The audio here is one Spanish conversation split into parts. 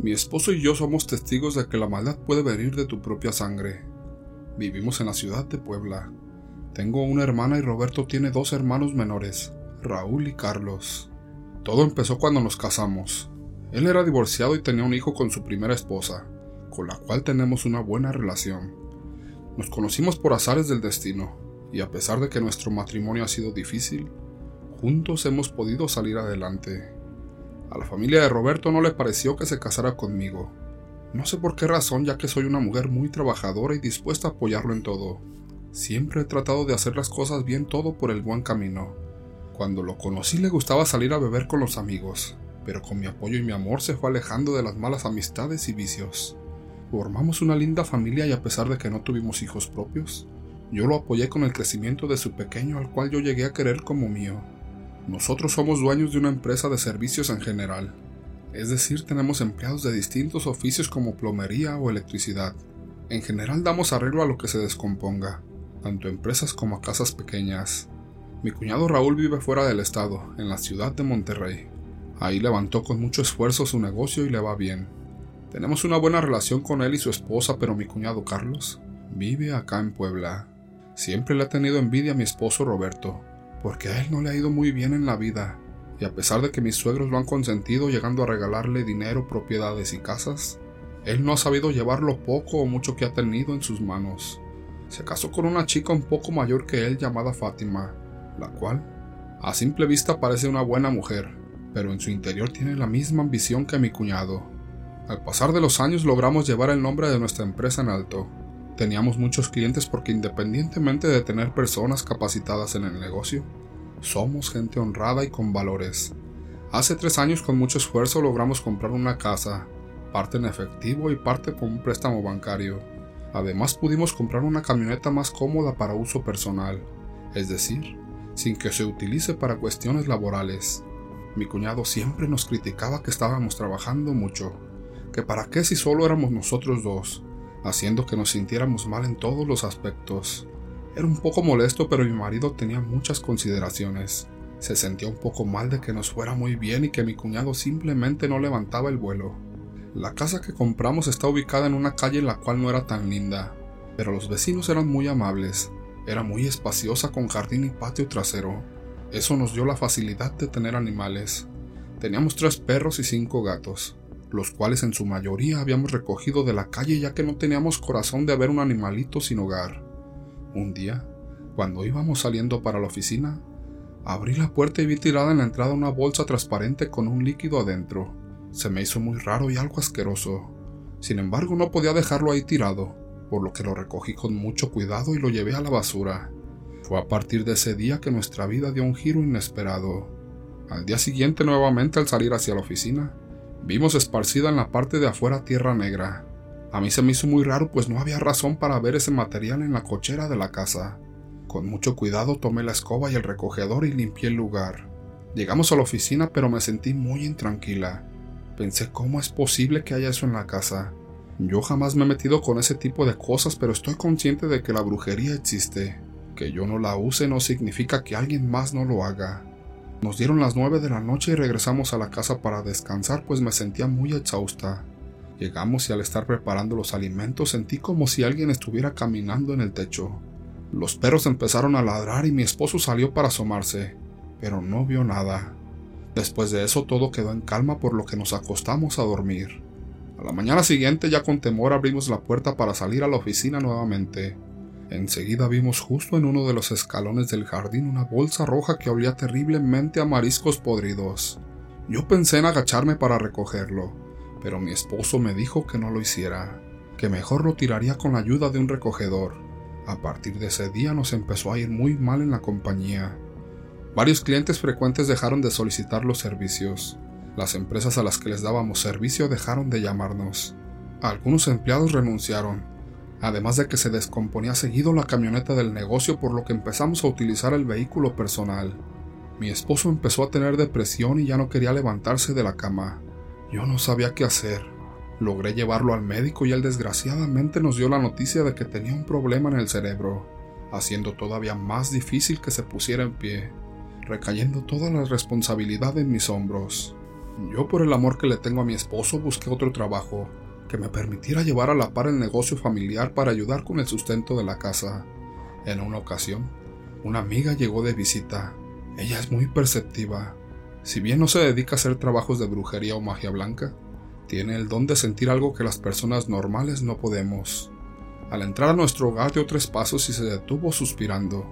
Mi esposo y yo somos testigos de que la maldad puede venir de tu propia sangre. Vivimos en la ciudad de Puebla. Tengo una hermana y Roberto tiene dos hermanos menores, Raúl y Carlos. Todo empezó cuando nos casamos. Él era divorciado y tenía un hijo con su primera esposa, con la cual tenemos una buena relación. Nos conocimos por azares del destino, y a pesar de que nuestro matrimonio ha sido difícil, juntos hemos podido salir adelante. A la familia de Roberto no le pareció que se casara conmigo. No sé por qué razón, ya que soy una mujer muy trabajadora y dispuesta a apoyarlo en todo. Siempre he tratado de hacer las cosas bien todo por el buen camino. Cuando lo conocí le gustaba salir a beber con los amigos, pero con mi apoyo y mi amor se fue alejando de las malas amistades y vicios. Formamos una linda familia y a pesar de que no tuvimos hijos propios, yo lo apoyé con el crecimiento de su pequeño al cual yo llegué a querer como mío. Nosotros somos dueños de una empresa de servicios en general, es decir, tenemos empleados de distintos oficios como plomería o electricidad. En general damos arreglo a lo que se descomponga, tanto empresas como a casas pequeñas. Mi cuñado Raúl vive fuera del estado, en la ciudad de Monterrey. Ahí levantó con mucho esfuerzo su negocio y le va bien. Tenemos una buena relación con él y su esposa, pero mi cuñado Carlos vive acá en Puebla. Siempre le ha tenido envidia a mi esposo Roberto, porque a él no le ha ido muy bien en la vida, y a pesar de que mis suegros lo han consentido llegando a regalarle dinero, propiedades y casas, él no ha sabido llevar lo poco o mucho que ha tenido en sus manos. Se casó con una chica un poco mayor que él llamada Fátima, la cual, a simple vista parece una buena mujer, pero en su interior tiene la misma ambición que mi cuñado. Al pasar de los años logramos llevar el nombre de nuestra empresa en alto, Teníamos muchos clientes porque independientemente de tener personas capacitadas en el negocio, somos gente honrada y con valores. Hace tres años con mucho esfuerzo logramos comprar una casa, parte en efectivo y parte con un préstamo bancario. Además pudimos comprar una camioneta más cómoda para uso personal, es decir, sin que se utilice para cuestiones laborales. Mi cuñado siempre nos criticaba que estábamos trabajando mucho, que para qué si solo éramos nosotros dos, haciendo que nos sintiéramos mal en todos los aspectos. Era un poco molesto, pero mi marido tenía muchas consideraciones. Se sentía un poco mal de que nos fuera muy bien y que mi cuñado simplemente no levantaba el vuelo. La casa que compramos está ubicada en una calle en la cual no era tan linda, pero los vecinos eran muy amables. Era muy espaciosa con jardín y patio trasero. Eso nos dio la facilidad de tener animales. Teníamos tres perros y cinco gatos los cuales en su mayoría habíamos recogido de la calle ya que no teníamos corazón de ver un animalito sin hogar. Un día, cuando íbamos saliendo para la oficina, abrí la puerta y vi tirada en la entrada una bolsa transparente con un líquido adentro. Se me hizo muy raro y algo asqueroso. Sin embargo, no podía dejarlo ahí tirado, por lo que lo recogí con mucho cuidado y lo llevé a la basura. Fue a partir de ese día que nuestra vida dio un giro inesperado. Al día siguiente, nuevamente al salir hacia la oficina, Vimos esparcida en la parte de afuera tierra negra. A mí se me hizo muy raro pues no había razón para ver ese material en la cochera de la casa. Con mucho cuidado tomé la escoba y el recogedor y limpié el lugar. Llegamos a la oficina pero me sentí muy intranquila. Pensé cómo es posible que haya eso en la casa. Yo jamás me he metido con ese tipo de cosas pero estoy consciente de que la brujería existe. Que yo no la use no significa que alguien más no lo haga. Nos dieron las nueve de la noche y regresamos a la casa para descansar pues me sentía muy exhausta. Llegamos y al estar preparando los alimentos sentí como si alguien estuviera caminando en el techo. Los perros empezaron a ladrar y mi esposo salió para asomarse, pero no vio nada. Después de eso todo quedó en calma por lo que nos acostamos a dormir. A la mañana siguiente ya con temor abrimos la puerta para salir a la oficina nuevamente. Enseguida vimos justo en uno de los escalones del jardín una bolsa roja que olía terriblemente a mariscos podridos. Yo pensé en agacharme para recogerlo, pero mi esposo me dijo que no lo hiciera, que mejor lo tiraría con la ayuda de un recogedor. A partir de ese día nos empezó a ir muy mal en la compañía. Varios clientes frecuentes dejaron de solicitar los servicios. Las empresas a las que les dábamos servicio dejaron de llamarnos. Algunos empleados renunciaron además de que se descomponía seguido la camioneta del negocio por lo que empezamos a utilizar el vehículo personal. Mi esposo empezó a tener depresión y ya no quería levantarse de la cama. Yo no sabía qué hacer. Logré llevarlo al médico y él desgraciadamente nos dio la noticia de que tenía un problema en el cerebro, haciendo todavía más difícil que se pusiera en pie, recayendo toda la responsabilidad en mis hombros. Yo por el amor que le tengo a mi esposo busqué otro trabajo que me permitiera llevar a la par el negocio familiar para ayudar con el sustento de la casa. En una ocasión, una amiga llegó de visita. Ella es muy perceptiva. Si bien no se dedica a hacer trabajos de brujería o magia blanca, tiene el don de sentir algo que las personas normales no podemos. Al entrar a nuestro hogar dio tres pasos y se detuvo suspirando.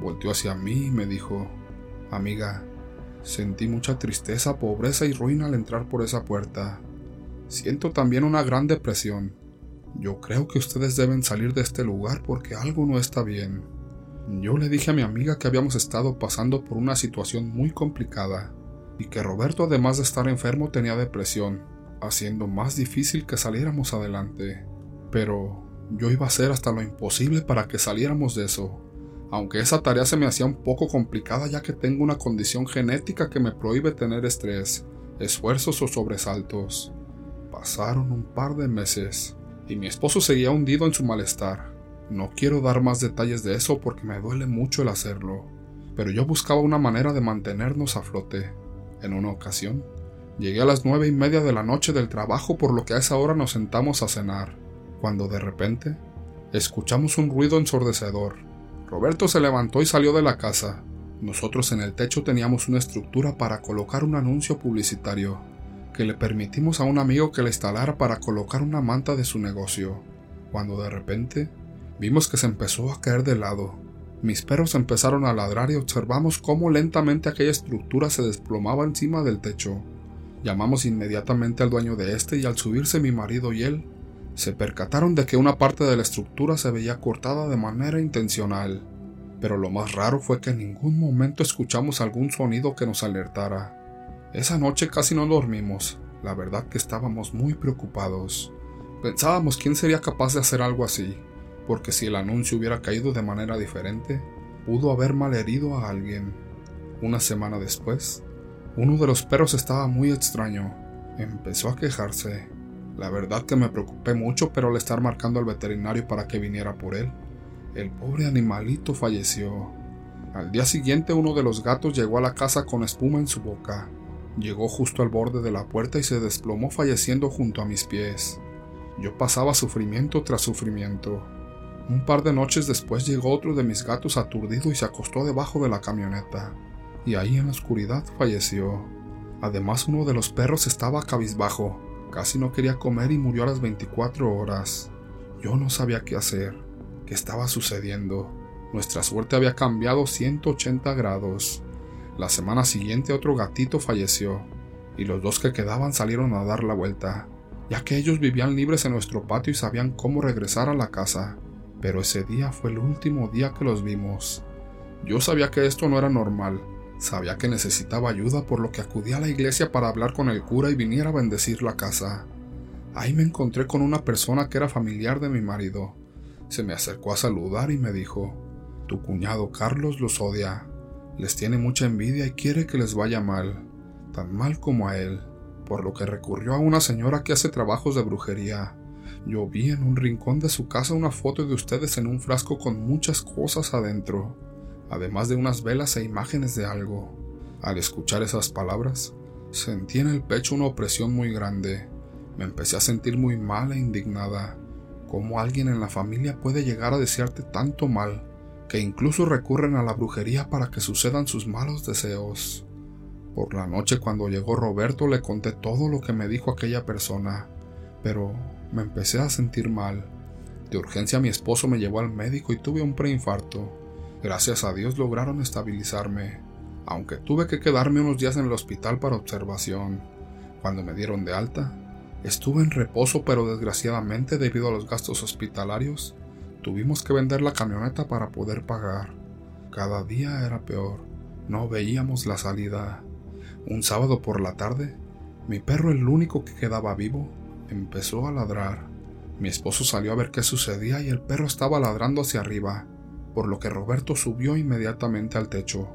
Volteó hacia mí y me dijo, Amiga, sentí mucha tristeza, pobreza y ruina al entrar por esa puerta. Siento también una gran depresión. Yo creo que ustedes deben salir de este lugar porque algo no está bien. Yo le dije a mi amiga que habíamos estado pasando por una situación muy complicada y que Roberto además de estar enfermo tenía depresión, haciendo más difícil que saliéramos adelante. Pero yo iba a hacer hasta lo imposible para que saliéramos de eso, aunque esa tarea se me hacía un poco complicada ya que tengo una condición genética que me prohíbe tener estrés, esfuerzos o sobresaltos. Pasaron un par de meses y mi esposo seguía hundido en su malestar. No quiero dar más detalles de eso porque me duele mucho el hacerlo, pero yo buscaba una manera de mantenernos a flote. En una ocasión, llegué a las nueve y media de la noche del trabajo por lo que a esa hora nos sentamos a cenar cuando de repente escuchamos un ruido ensordecedor. Roberto se levantó y salió de la casa. Nosotros en el techo teníamos una estructura para colocar un anuncio publicitario, que le permitimos a un amigo que la instalara para colocar una manta de su negocio, cuando de repente vimos que se empezó a caer de lado. Mis perros empezaron a ladrar y observamos cómo lentamente aquella estructura se desplomaba encima del techo. Llamamos inmediatamente al dueño de este y al subirse mi marido y él, se percataron de que una parte de la estructura se veía cortada de manera intencional, pero lo más raro fue que en ningún momento escuchamos algún sonido que nos alertara. Esa noche casi no dormimos, la verdad que estábamos muy preocupados. Pensábamos quién sería capaz de hacer algo así, porque si el anuncio hubiera caído de manera diferente, pudo haber malherido a alguien. Una semana después, uno de los perros estaba muy extraño. Empezó a quejarse. La verdad que me preocupé mucho, pero al estar marcando al veterinario para que viniera por él, el pobre animalito falleció. Al día siguiente uno de los gatos llegó a la casa con espuma en su boca. Llegó justo al borde de la puerta y se desplomó falleciendo junto a mis pies. Yo pasaba sufrimiento tras sufrimiento. Un par de noches después llegó otro de mis gatos aturdido y se acostó debajo de la camioneta, y ahí en la oscuridad falleció. Además uno de los perros estaba cabizbajo, Casi no quería comer y murió a las 24 horas. Yo no sabía qué hacer, qué estaba sucediendo. Nuestra suerte había cambiado 180 grados. La semana siguiente otro gatito falleció, y los dos que quedaban salieron a dar la vuelta, ya que ellos vivían libres en nuestro patio y sabían cómo regresar a la casa. Pero ese día fue el último día que los vimos. Yo sabía que esto no era normal, Sabía que necesitaba ayuda por lo que acudí a la iglesia para hablar con el cura y viniera a bendecir la casa. Ahí me encontré con una persona que era familiar de mi marido. Se me acercó a saludar y me dijo, Tu cuñado Carlos los odia, les tiene mucha envidia y quiere que les vaya mal, tan mal como a él, por lo que recurrió a una señora que hace trabajos de brujería. Yo vi en un rincón de su casa una foto de ustedes en un frasco con muchas cosas adentro además de unas velas e imágenes de algo. Al escuchar esas palabras, sentí en el pecho una opresión muy grande. Me empecé a sentir muy mal e indignada. ¿Cómo alguien en la familia puede llegar a desearte tanto mal que incluso recurren a la brujería para que sucedan sus malos deseos? Por la noche cuando llegó Roberto le conté todo lo que me dijo aquella persona, pero me empecé a sentir mal. De urgencia mi esposo me llevó al médico y tuve un preinfarto. Gracias a Dios lograron estabilizarme, aunque tuve que quedarme unos días en el hospital para observación. Cuando me dieron de alta, estuve en reposo, pero desgraciadamente debido a los gastos hospitalarios, tuvimos que vender la camioneta para poder pagar. Cada día era peor, no veíamos la salida. Un sábado por la tarde, mi perro, el único que quedaba vivo, empezó a ladrar. Mi esposo salió a ver qué sucedía y el perro estaba ladrando hacia arriba por lo que Roberto subió inmediatamente al techo.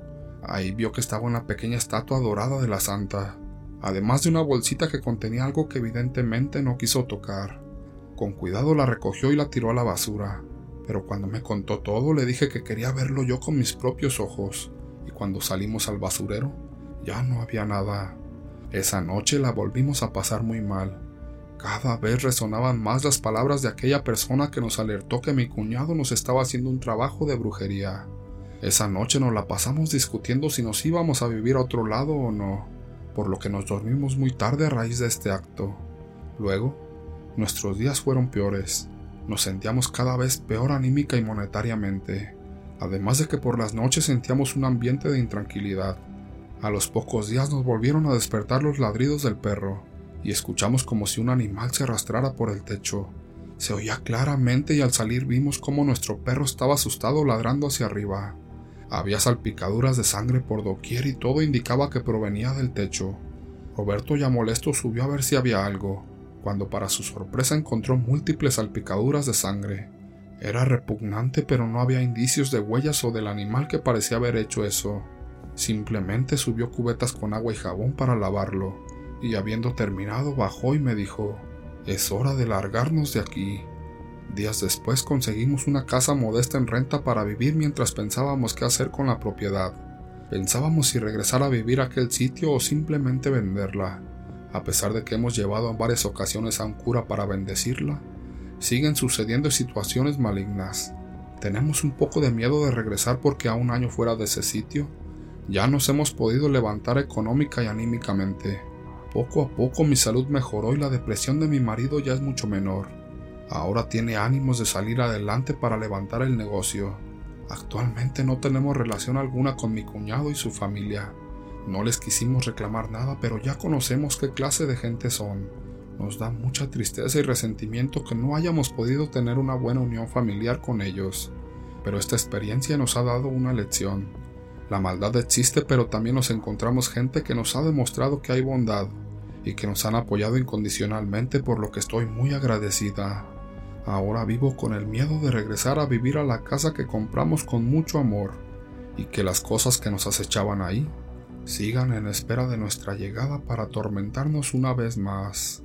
Ahí vio que estaba una pequeña estatua dorada de la santa, además de una bolsita que contenía algo que evidentemente no quiso tocar. Con cuidado la recogió y la tiró a la basura, pero cuando me contó todo le dije que quería verlo yo con mis propios ojos, y cuando salimos al basurero ya no había nada. Esa noche la volvimos a pasar muy mal. Cada vez resonaban más las palabras de aquella persona que nos alertó que mi cuñado nos estaba haciendo un trabajo de brujería. Esa noche nos la pasamos discutiendo si nos íbamos a vivir a otro lado o no, por lo que nos dormimos muy tarde a raíz de este acto. Luego, nuestros días fueron peores. Nos sentíamos cada vez peor anímica y monetariamente, además de que por las noches sentíamos un ambiente de intranquilidad. A los pocos días nos volvieron a despertar los ladridos del perro, y escuchamos como si un animal se arrastrara por el techo. Se oía claramente y al salir vimos cómo nuestro perro estaba asustado ladrando hacia arriba. Había salpicaduras de sangre por doquier y todo indicaba que provenía del techo. Roberto ya molesto subió a ver si había algo, cuando para su sorpresa encontró múltiples salpicaduras de sangre. Era repugnante pero no había indicios de huellas o del animal que parecía haber hecho eso. Simplemente subió cubetas con agua y jabón para lavarlo, y habiendo terminado bajó y me dijo, es hora de largarnos de aquí. Días después conseguimos una casa modesta en renta para vivir mientras pensábamos qué hacer con la propiedad. Pensábamos si regresar a vivir a aquel sitio o simplemente venderla. A pesar de que hemos llevado en varias ocasiones a un cura para bendecirla, siguen sucediendo situaciones malignas. Tenemos un poco de miedo de regresar porque a un año fuera de ese sitio, ya nos hemos podido levantar económica y anímicamente. Poco a poco mi salud mejoró y la depresión de mi marido ya es mucho menor. Ahora tiene ánimos de salir adelante para levantar el negocio. Actualmente no tenemos relación alguna con mi cuñado y su familia. No les quisimos reclamar nada, pero ya conocemos qué clase de gente son. Nos da mucha tristeza y resentimiento que no hayamos podido tener una buena unión familiar con ellos. Pero esta experiencia nos ha dado una lección. La maldad existe, pero también nos encontramos gente que nos ha demostrado que hay bondad y que nos han apoyado incondicionalmente por lo que estoy muy agradecida. Ahora vivo con el miedo de regresar a vivir a la casa que compramos con mucho amor y que las cosas que nos acechaban ahí sigan en espera de nuestra llegada para atormentarnos una vez más.